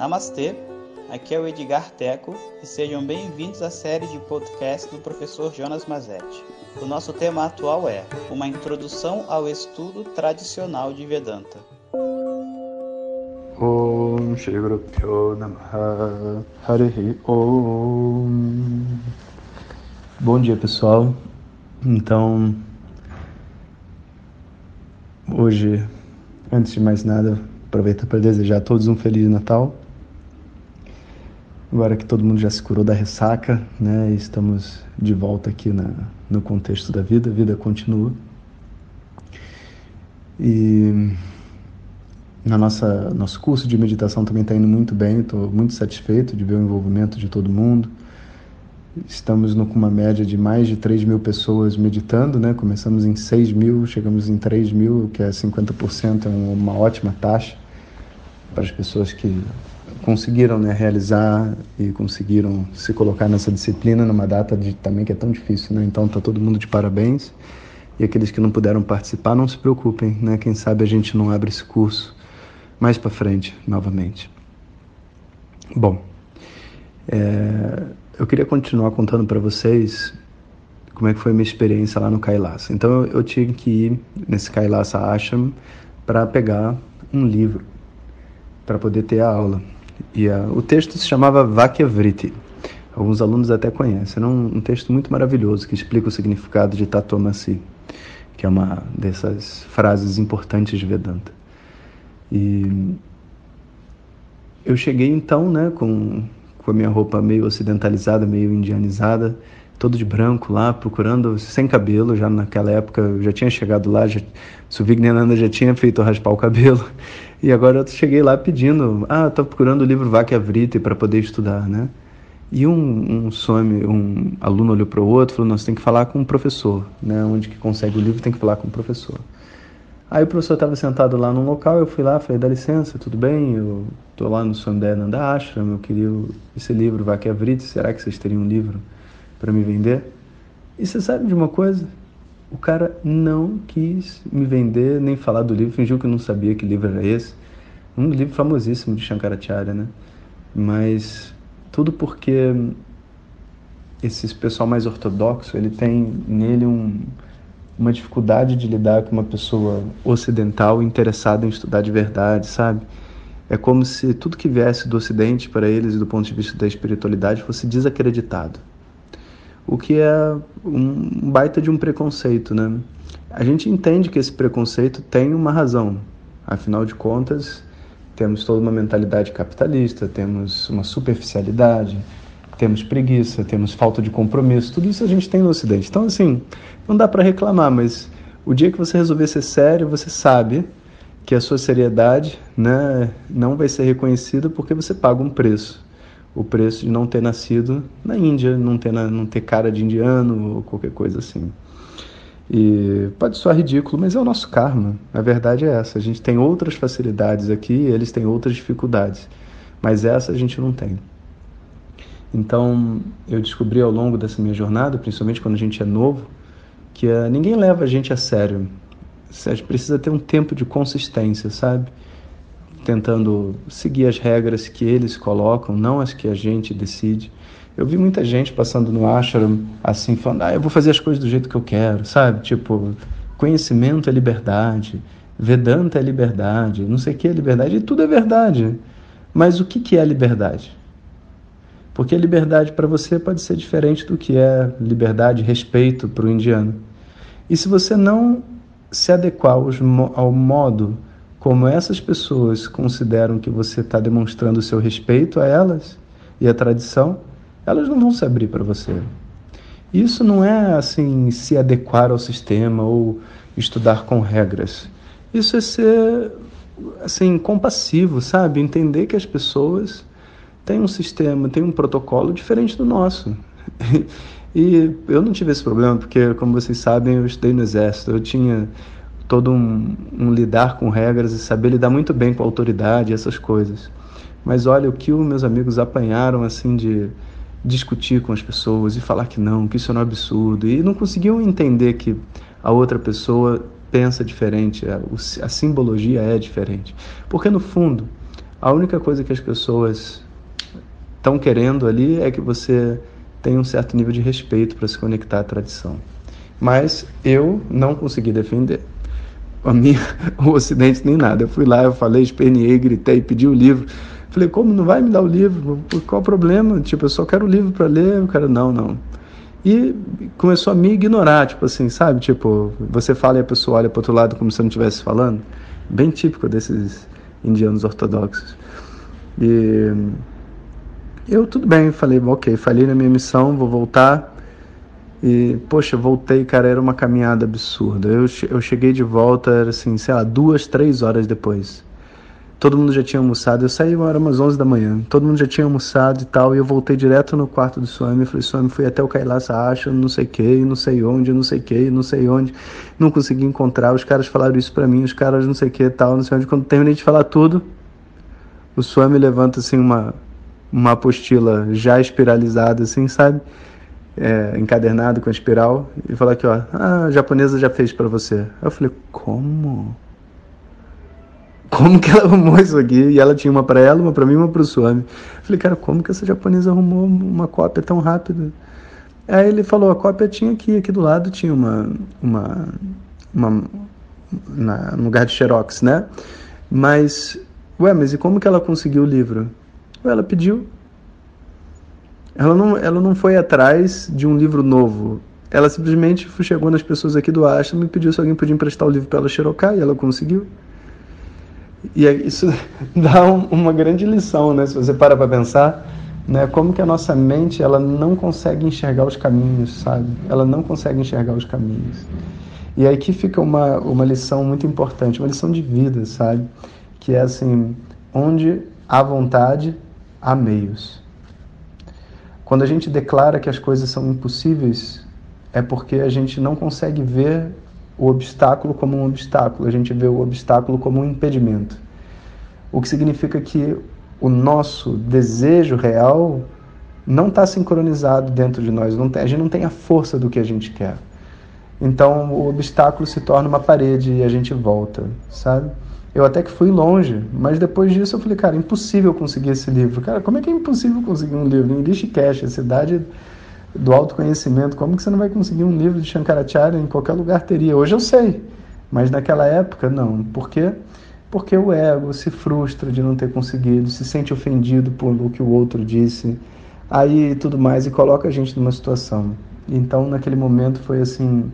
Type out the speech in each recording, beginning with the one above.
Namastê, aqui é o Edgar Teco e sejam bem-vindos à série de podcast do professor Jonas Mazetti. O nosso tema atual é Uma Introdução ao Estudo Tradicional de Vedanta. Om Shri Namaha. Harihi Om. Bom dia pessoal, então hoje, antes de mais nada, aproveito para desejar a todos um Feliz Natal Agora que todo mundo já se curou da ressaca, né, estamos de volta aqui na, no contexto da vida, a vida continua. E na nossa nosso curso de meditação também está indo muito bem, estou muito satisfeito de ver o envolvimento de todo mundo. Estamos no, com uma média de mais de 3 mil pessoas meditando, né? Começamos em 6 mil, chegamos em 3 mil, que é 50%, é uma ótima taxa para as pessoas que conseguiram né, realizar e conseguiram se colocar nessa disciplina numa data de, também que é tão difícil, né? Então tá todo mundo de parabéns. E aqueles que não puderam participar, não se preocupem, né? Quem sabe a gente não abre esse curso mais para frente novamente. Bom, é, eu queria continuar contando para vocês como é que foi a minha experiência lá no Kailasa. Então eu, eu tinha que ir nesse Kailasa Ashram para pegar um livro para poder ter a aula. E uh, o texto se chamava Vakyavriti. Alguns alunos até conhecem. É um, um, texto muito maravilhoso que explica o significado de Tatomasi, que é uma dessas frases importantes de Vedanta. E eu cheguei então, né, com, com a minha roupa meio ocidentalizada, meio indianizada, todo de branco lá, procurando, sem cabelo, já naquela época eu já tinha chegado lá, já, Suvignananda já tinha feito raspar o cabelo, e agora eu cheguei lá pedindo, ah, estou procurando o livro Vakyavriti para poder estudar, né? E um, um some, um aluno olhou para o outro e falou, nós tem que falar com o professor, né? Onde que consegue o livro tem que falar com o professor. Aí o professor estava sentado lá num local, eu fui lá, falei, dá licença, tudo bem? Eu estou lá no Swandayananda Ashram, eu queria esse livro Vakyavriti, será que vocês teriam um livro para me vender? E você sabe de uma coisa? O cara não quis me vender nem falar do livro, fingiu que não sabia que livro era esse. Um livro famosíssimo de Shankaracharya, né? Mas tudo porque esse pessoal mais ortodoxo, ele tem nele um, uma dificuldade de lidar com uma pessoa ocidental interessada em estudar de verdade, sabe? É como se tudo que viesse do ocidente para eles, do ponto de vista da espiritualidade, fosse desacreditado o que é um baita de um preconceito, né? A gente entende que esse preconceito tem uma razão. Afinal de contas, temos toda uma mentalidade capitalista, temos uma superficialidade, temos preguiça, temos falta de compromisso, tudo isso a gente tem no Ocidente. Então, assim, não dá para reclamar, mas o dia que você resolver ser sério, você sabe que a sua seriedade né, não vai ser reconhecida porque você paga um preço o preço de não ter nascido na Índia, não ter, não ter cara de indiano ou qualquer coisa assim. E pode soar ridículo, mas é o nosso karma. A verdade é essa. A gente tem outras facilidades aqui, eles têm outras dificuldades, mas essa a gente não tem. Então, eu descobri ao longo dessa minha jornada, principalmente quando a gente é novo, que uh, ninguém leva a gente a sério. A gente precisa ter um tempo de consistência, sabe? Tentando seguir as regras que eles colocam, não as que a gente decide. Eu vi muita gente passando no ashram assim, falando, ah, eu vou fazer as coisas do jeito que eu quero, sabe? Tipo, conhecimento é liberdade, Vedanta é liberdade, não sei o que é liberdade, e tudo é verdade. Mas o que, que é liberdade? Porque liberdade para você pode ser diferente do que é liberdade, respeito para o indiano. E se você não se adequar ao modo como essas pessoas consideram que você está demonstrando o seu respeito a elas e a tradição, elas não vão se abrir para você. Isso não é assim se adequar ao sistema ou estudar com regras. Isso é ser assim compassivo, sabe? Entender que as pessoas têm um sistema, têm um protocolo diferente do nosso. E eu não tive esse problema porque, como vocês sabem, eu estudei no exército. Eu tinha todo um, um, lidar com regras e saber lidar muito bem com a autoridade, essas coisas. Mas olha o que os meus amigos apanharam assim de discutir com as pessoas e falar que não, que isso é um absurdo e não conseguiam entender que a outra pessoa pensa diferente, a, a simbologia é diferente. Porque no fundo, A única coisa que as pessoas estão querendo ali é que você tenha um certo nível de respeito para se conectar à tradição. Mas eu não consegui defender a minha, o Ocidente nem nada. Eu fui lá, eu falei, esperneei, gritei, pedi o livro. Falei, como não vai me dar o livro? Qual o problema? Tipo, eu só quero o livro para ler. O cara, não, não. E começou a me ignorar, tipo assim, sabe? Tipo, você fala e a pessoa olha para outro lado como se não estivesse falando. Bem típico desses indianos ortodoxos. E eu, tudo bem, falei, ok, falei na minha missão, vou voltar. E, poxa, voltei, cara, era uma caminhada absurda. Eu, eu cheguei de volta, era assim, sei lá, duas, três horas depois. Todo mundo já tinha almoçado. Eu saí, era umas 11 da manhã. Todo mundo já tinha almoçado e tal. E eu voltei direto no quarto do Swami. Falei, Swami, fui até o Kailash Acha, não sei o que, não sei onde, não sei o que, não sei onde. Não consegui encontrar. Os caras falaram isso pra mim, os caras não sei o que tal, não sei onde. Quando terminei de falar tudo, o Swami levanta assim uma, uma apostila já espiralizada, assim, sabe? É, encadernado com espiral e falou aqui, ó, ah, a japonesa já fez para você. Eu falei, como? Como que ela arrumou isso aqui? E ela tinha uma para ela, uma para mim, uma para o Swami. Eu falei, cara, como que essa japonesa arrumou uma cópia tão rápida? Aí ele falou, a cópia tinha aqui, aqui do lado tinha uma, uma, uma na, no lugar de xerox, né? Mas, ué, mas e como que ela conseguiu o livro? Ela pediu, ela não, ela não foi atrás de um livro novo. Ela simplesmente chegou nas pessoas aqui do Ashram e pediu se alguém podia emprestar o livro para ela xerocar e ela conseguiu. E isso dá um, uma grande lição, né? Se você para para pensar, né? Como que a nossa mente ela não consegue enxergar os caminhos, sabe? Ela não consegue enxergar os caminhos. E aí que fica uma, uma lição muito importante, uma lição de vida, sabe? Que é assim, onde há vontade, há meios. Quando a gente declara que as coisas são impossíveis, é porque a gente não consegue ver o obstáculo como um obstáculo, a gente vê o obstáculo como um impedimento. O que significa que o nosso desejo real não está sincronizado dentro de nós, tem, a gente não tem a força do que a gente quer. Então o obstáculo se torna uma parede e a gente volta, sabe? Eu até que fui longe, mas depois disso eu falei, cara, impossível conseguir esse livro. Cara, como é que é impossível conseguir um livro? Em Rishikesh, a cidade do autoconhecimento, como que você não vai conseguir um livro de Shankaracharya em qualquer lugar teria? Hoje eu sei, mas naquela época não. Por quê? Porque o ego se frustra de não ter conseguido, se sente ofendido por o que o outro disse, aí tudo mais, e coloca a gente numa situação. Então, naquele momento, foi assim,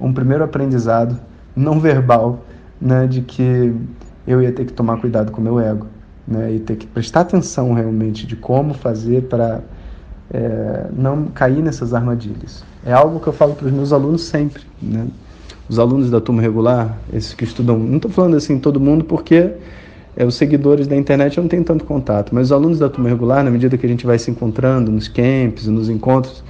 um primeiro aprendizado não verbal, né, de que eu ia ter que tomar cuidado com o meu ego, né? E ter que prestar atenção realmente de como fazer para é, não cair nessas armadilhas. É algo que eu falo para os meus alunos sempre, né? Os alunos da turma regular, esses que estudam, não estou falando assim todo mundo porque é, os seguidores da internet não têm tanto contato, mas os alunos da turma regular, na medida que a gente vai se encontrando nos camps, nos encontros,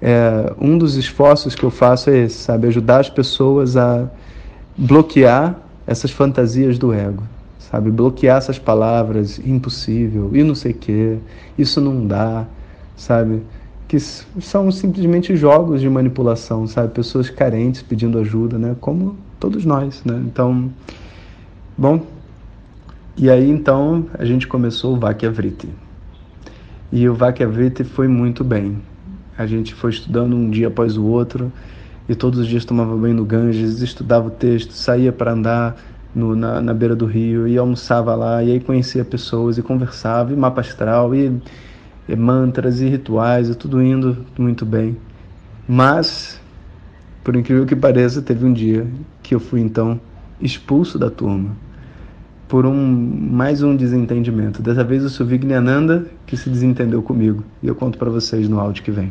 é, um dos esforços que eu faço é esse, sabe, ajudar as pessoas a bloquear essas fantasias do ego, sabe? Bloquear essas palavras, impossível, e não sei o quê, isso não dá, sabe? Que são simplesmente jogos de manipulação, sabe? Pessoas carentes pedindo ajuda, né? Como todos nós, né? Então, bom, e aí então a gente começou o Vakyavriti. E o Vakyavriti foi muito bem. A gente foi estudando um dia após o outro, e todos os dias tomava banho no Ganges, estudava o texto, saía para andar no, na, na, beira do rio e almoçava lá, e aí conhecia pessoas e conversava, e mapa astral, e, e mantras e rituais, e tudo indo muito bem. Mas, por incrível que pareça, teve um dia que eu fui então expulso da turma por um mais um desentendimento. Dessa vez o Suvigniananda que se desentendeu comigo, e eu conto para vocês no áudio que vem.